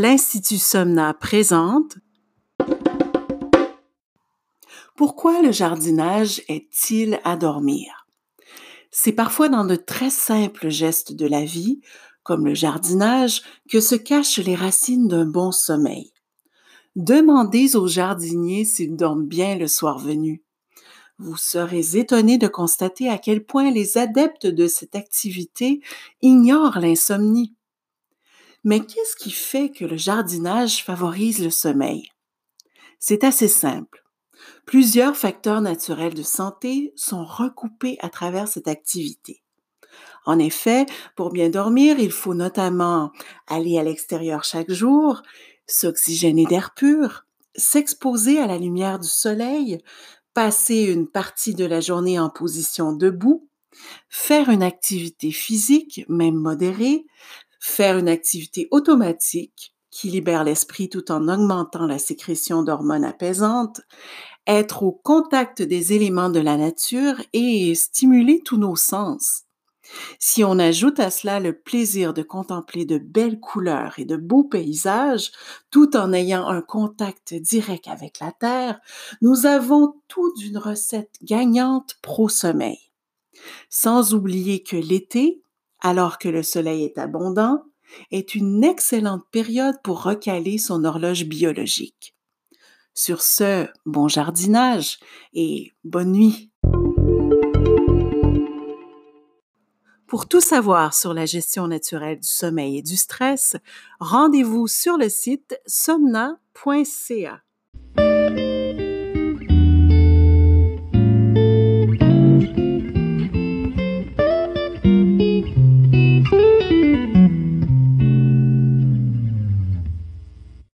l'Institut Somna présente Pourquoi le jardinage est-il à dormir? C'est parfois dans de très simples gestes de la vie, comme le jardinage, que se cachent les racines d'un bon sommeil. Demandez aux jardiniers s'ils dorment bien le soir venu. Vous serez étonné de constater à quel point les adeptes de cette activité ignorent l'insomnie. Mais qu'est-ce qui fait que le jardinage favorise le sommeil? C'est assez simple. Plusieurs facteurs naturels de santé sont recoupés à travers cette activité. En effet, pour bien dormir, il faut notamment aller à l'extérieur chaque jour, s'oxygéner d'air pur, s'exposer à la lumière du soleil, passer une partie de la journée en position debout, faire une activité physique, même modérée, faire une activité automatique qui libère l'esprit tout en augmentant la sécrétion d'hormones apaisantes, être au contact des éléments de la nature et stimuler tous nos sens. Si on ajoute à cela le plaisir de contempler de belles couleurs et de beaux paysages, tout en ayant un contact direct avec la terre, nous avons tout d'une recette gagnante pro-sommeil. Sans oublier que l'été, alors que le soleil est abondant, est une excellente période pour recaler son horloge biologique. Sur ce, bon jardinage et bonne nuit. Pour tout savoir sur la gestion naturelle du sommeil et du stress, rendez-vous sur le site somna.ca.